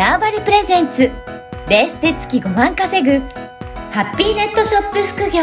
ターバリプレゼンツベースで月5万稼ぐハッピーネットショップ副業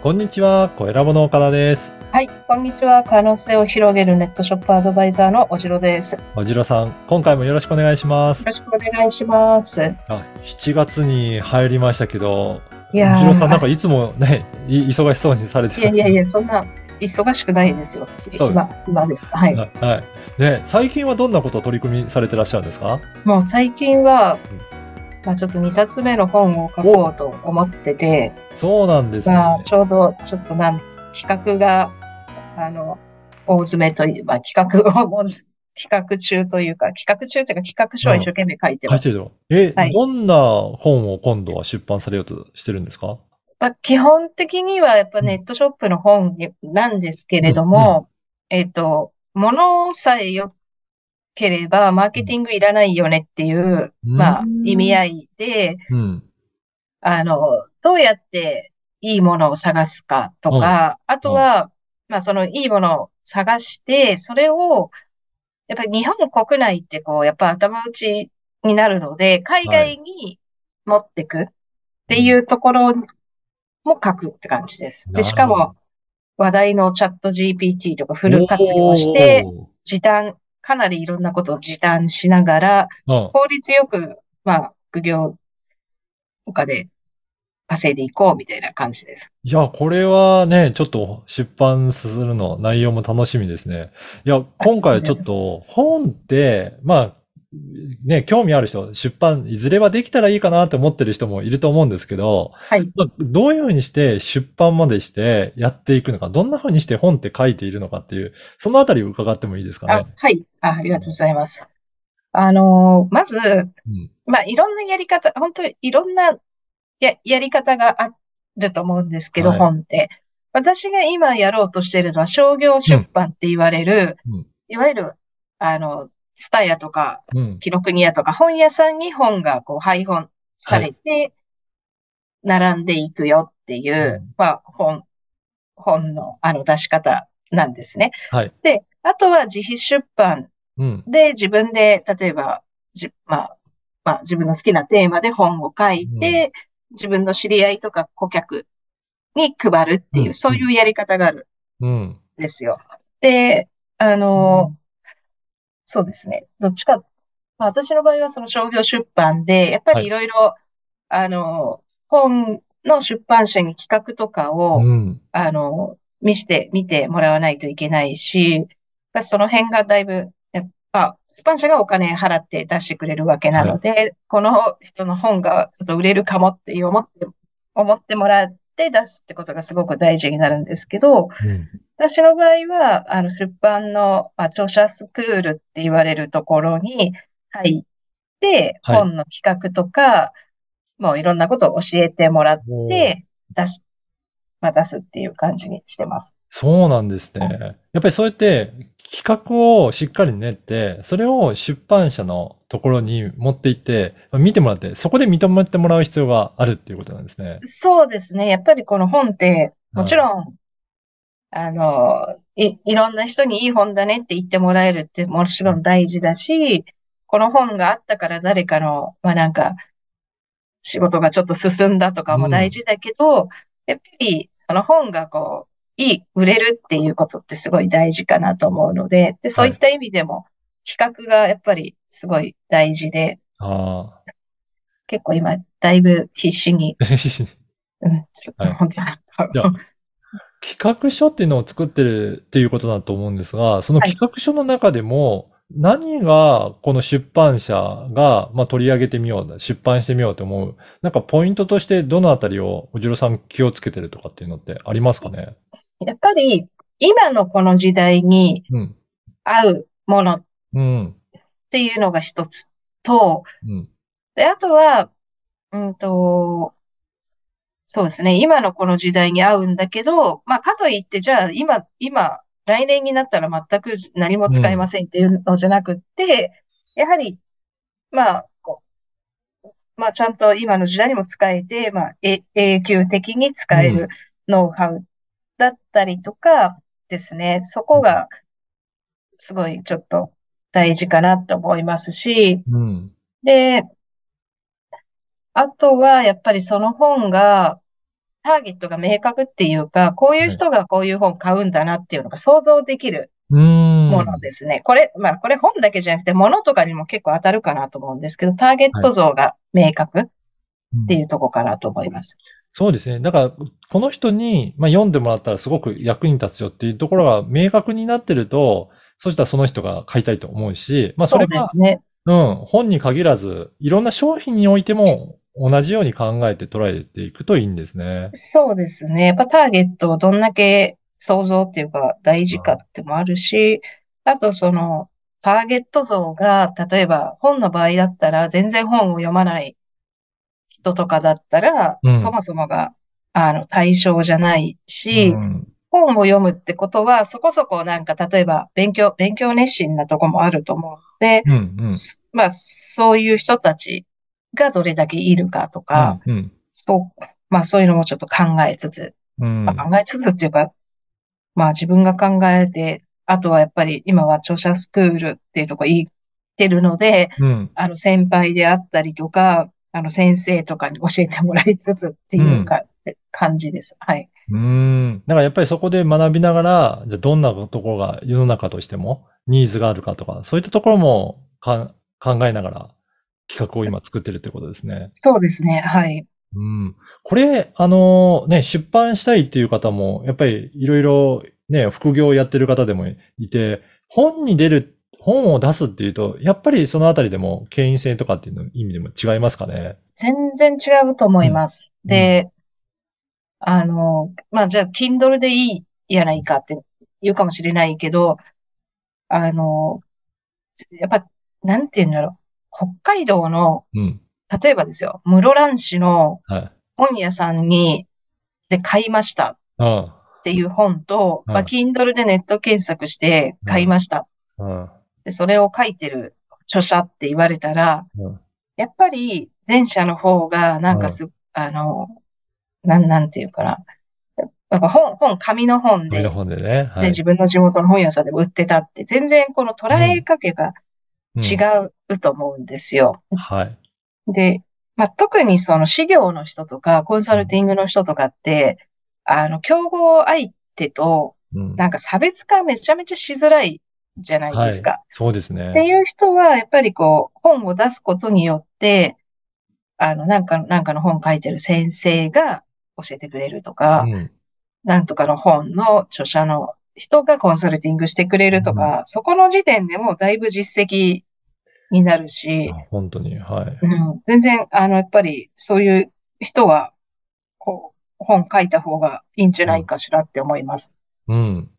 こんにちは、小ラボの岡田です。はい、こんにちは。可能性を広げるネットショップアドバイザーのおじろです。よおじろさん、今回もよろしくお願いします。ろしくお願いします。あ7月に入りましたけど、いやおじろさん、なんかー、いつもね、い忙しそうにされていやいやいや、そんな忙しくないですよ。暇、暇です。はい。はい。はいね、最近はどんなことを取り組みされてらっしゃるんですか？もう最近は、まあちょっと2冊目の本を書こうと思ってて、そうなんですね。まあちょうどちょっとなん企画が、あの、大詰めという、まあ企画を企画中というか、企画中というか企画書は一生懸命書いてます。書いてるのえ、はい。どんな本を今度は出版されようとしてるんですか？まあ、基本的にはやっぱネットショップの本になんですけれども、えっと、物さえ良ければマーケティングいらないよねっていう、うん。まあ、意味合いで、うん。あの、どうやっていいものを探すかとか、あとは、まあ、そのいいものを探して、それを、やっぱり日本国内ってこう、やっぱ頭打ちになるので、海外に持ってくっていうところも書くって感じです。で、しかも、話題のチャット GPT とかフル活用して、時短、かなりいろんなことを時短しながら、効率よく、まあ、副業とかで稼いでいこうみたいな感じです。いや、これはね、ちょっと出版するの、内容も楽しみですね。いや、今回ちょっと本って、まあ、ね、興味ある人、出版、いずれはできたらいいかなって思ってる人もいると思うんですけど、はい。まあどういうふうにして出版までしてやっていくのか、どんなふうにして本って書いているのかっていう、そのあたりを伺ってもいいですかあね。、はい。あ、ありがとうございます。あのーまず、うん。まあ、いろんなやり方、本当にいろんなや、やり方があると思うんですけど、はい本って。私が今やろうとしているのは商業出版って言われる、うんいわゆる、あの、ツタヤとか、うん。紀ノ国屋とか本屋さんに本がこう配本されて、並んでいくよっていう、うんまあ、本、本のあの出し方なんですね。はい。で、あとは自費出版うん。で自分で、例えば、じ、まあ、まあ自分の好きなテーマで本を書いて、自分の知り合いとか顧客に配るっていう、うんそういうやり方があるうん。んですよ。で、あの、そうですね。どっちか、まあ私の場合はその商業出版で、やっぱりいろいろ、あの、本の出版社に企画とかを、うん。あの、見して、見てもらわないといけないし、まあその辺がだいぶ、やっぱ、出版社がお金払って出してくれるわけなので、この人の本がちょっと売れるかもっていう思って、思ってもらって出すってことがすごく大事になるんですけど、うん。私の場合は、あの、出版の、まあ、著者スクールって言われるところに入って、はい本の企画とか、もういろんなことを教えてもらって、出し、まあ、出すっていう感じにしてます。そうなんですね。やっぱりそうやって企画をしっかり練って、それを出版社のところに持って行って、見てもらって、そこで認めてもらう必要があるっていうことなんですね。そうですね。やっぱりこの本って、もちろん、あの、い、いろんな人にいい本だねって言ってもらえるってもちろん大事だし、この本があったから誰かの、まあなんか、仕事がちょっと進んだとかも大事だけど、やっぱりその本がこう、いい、売れるっていうことってすごい大事かなと思うので、で、そういった意味でも、企画がやっぱりすごい大事で、あ結構今、だいぶ必死に、あ。うん、ちょっと企画書っていうのを作ってるっていうことだと思うんですが、そのはい。企画書の中でも、何がこの出版社が、まあ、取り上げてみよう、出版してみようと思う、なんかポイントとしてどのあたりをおじろさん気をつけてるとかっていうのってありますかね？やっぱり、今のこの時代にうん。合うものっうん。ていうのが一つと、うん。で、あとは、うんと、そうですね。今のこの時代に合うんだけど、まあ、かといって、じゃあ、今、今、来年になったら全く何も使えませんっていうのじゃなくって、やはり、まあ、こう、まあ、ちゃんと今の時代にも使えて、まあ、え永久的に使えるノウハウだったりとかですね。そこが、すごいちょっと大事かなと思いますし、うん。で、あとは、やっぱりその本が、ターゲットが明確っていうか、こういう人がこういう本買うんだなっていうのが想像できる。ものですね。これ、まあ、これ本だけじゃなくて、物とかにも結構当たるかなと思うんですけど、ターゲット像が明確っていうとこかなと思います。そうですね。だから、この人に、まあ、読んでもらったらすごく役に立つよっていうところが明確になってると、そしたらその人が買いたいと思うし、まあ、それが、ですね。うん、本に限らず、いろんな商品においても同じように考えて捉えていくといいんですね。そうですね。やっぱターゲットをどんだけ想像っていうか大事かってもあるし、あとそのターゲット像が、例えば本の場合だったら全然本を読まない人とかだったら、うんそもそもがあの対象じゃないし、うん本を読むってことはそこそこなんか例えば勉強、勉強熱心なとこもあると思うので、うん、うん。すまあそういう人たちがどれだけいるかとか、うん、そう、まあそういうのもちょっと考えつつ、うん。まあ、考えつつっていうか、まあ自分が考えて、あとはやっぱり今は著者スクールっていうとこ言ってるので、うん。あの先輩であったりとか、あの先生とかに教えてもらいつつっていうか、感じです。はい。うーん。だからやっぱりそこで学びながら、じゃあどんなところが世の中としてもニーズがあるかとか、そういったところもか考えながら企画を今作ってるってことですね。そうですね。はい。うん。これ、あのね、出版したいっていう方も、やっぱりいろいろね、副業をやってる方でもいて、本に出る、本を出すっていうと、やっぱりそのあたりでも権威性とかっていうの意味でも違いますかね？全然違うと思います。んで、あの、まあじゃあ Kindle でいいやないかって言うかもしれないけど、あの、やっぱ、なんて言うんだろう。北海道の、うん。例えばですよ、室蘭市のはい。本屋さんに、で買いましたうん。っていう本と、うんまあ、Kindle でネット検索して買いました。うん。で、それを書いてる著者って言われたら、うんやっぱり前者の方が、なんかす、あの、なん、なんていうかな。やっぱ本、本、紙の本で、紙の本でね。はで、い。自分の地元の本屋さんでも売ってたって、全然この捉えかけがうん違うと思うんですよ。はい。で、まあ、特にその事業の人とか、コンサルティングの人とかって、あの、競合相手と、うん。なんか差別化めちゃめちゃしづらいじゃないですか。そうですね。っていう人は、やっぱりこう、本を出すことによって、あの、なんか、なんかの本書いてる先生が教えてくれるとか、うん。なんとかの本の著者の人がコンサルティングしてくれるとか、そこの時点でもうだいぶ実績になるし、あ本当に、はい。うん、全然、あの、やっぱりそういう人は、こう、本書いた方がいいんじゃないかしらって思います。うん。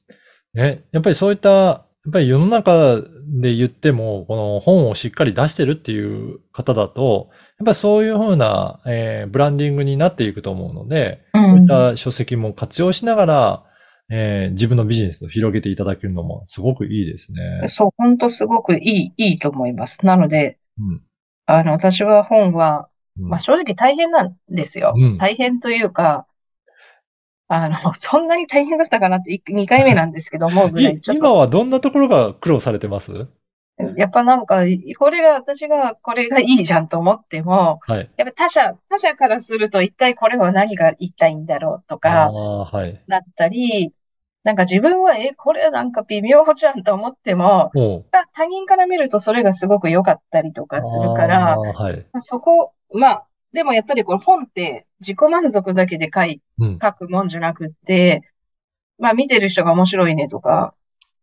ね、やっぱりそういった、やっぱり世の中で言っても、この本をしっかり出してるっていう方だと、やっぱりそういうふうな、えーブランディングになっていくと思うので、う。こういった書籍も活用しながら、えー自分のビジネスを広げていただけるのもすごくいいですね。そう、本当すごくいい、いいと思います。なので、うん。あの、私は本は、うんまあ、正直大変なんですよ。うん大変というか、あの、そんなに大変だったかなって2回目なんですけど思うぐらい、いちょっと、今はどんなところが苦労されてます？やっぱなんか、これが、私がこれがいいじゃんと思っても、はい。やっぱ他者、他者からすると一体これは何が言いたいんだろうとあか、あ、はい。なったり、なんか自分は、え、これなんか微妙じゃんと思っても、他人から見るとそれがすごく良かったりとかするかあらー、はい。まあそこ、まあ、でもやっぱりこれ本って自己満足だけで書い、うん。書くもんじゃなくって、まあ見てる人が面白いねとか、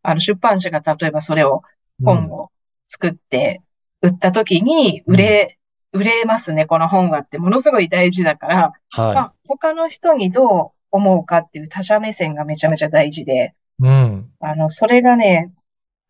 あの出版社が例えばそれを、本を作って売った時に売れ、売れますね、この本はってものすごい大事だから、はまあ他の人にどう思うかっていう他者目線がめちゃめちゃ大事で、い。うん。あの、それがね、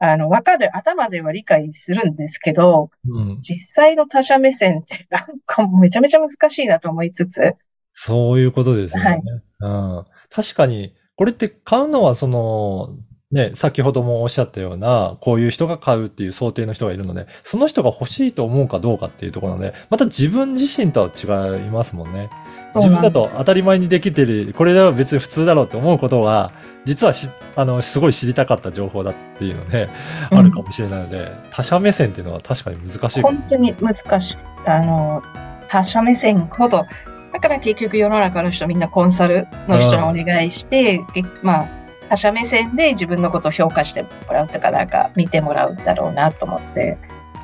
あの、わかる、頭では理解するんですけど、うん。実際の他者目線ってなんかめちゃめちゃ難しいなと思いつつ、そういうことですよね。はいうん。確かに、これって買うのはその、ね、先ほどもおっしゃったような、こういう人が買うっていう想定の人がいるので、その人が欲しいと思うかどうかっていうところで、また自分自身とは違いますもんね。自分だと当たり前にできてる、これでは別に普通だろうって思うことが、実はし、あの、すごい知りたかった情報だっていうので、あるかもしれないので、他者目線っていうのは確かに難しい本当に難しい。あの、他者目線ほど、だから結局世の中の人みんなコンサルの人にお願いして、けまあ、他者目線で自分のことを評価してもらうとか、なんか見てもらうんだろうなと思って。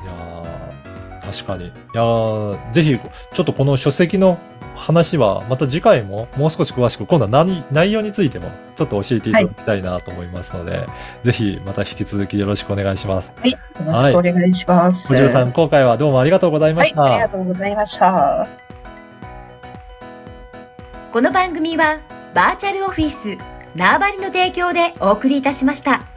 いやー確かに。いやーぜひ、ちょっとこの書籍の話は、また次回ももう少し詳しく、今度は何内容についてもちょっと教えていただきたいなと思いますので、ぜひまた引き続きよろしくお願いします。はい。よろしくお願いします。おじろさん、今回はどうもありがとうございました。はい、ありがとうございました。この番組はバーチャルオフィス縄張りの提供でお送りいたしました。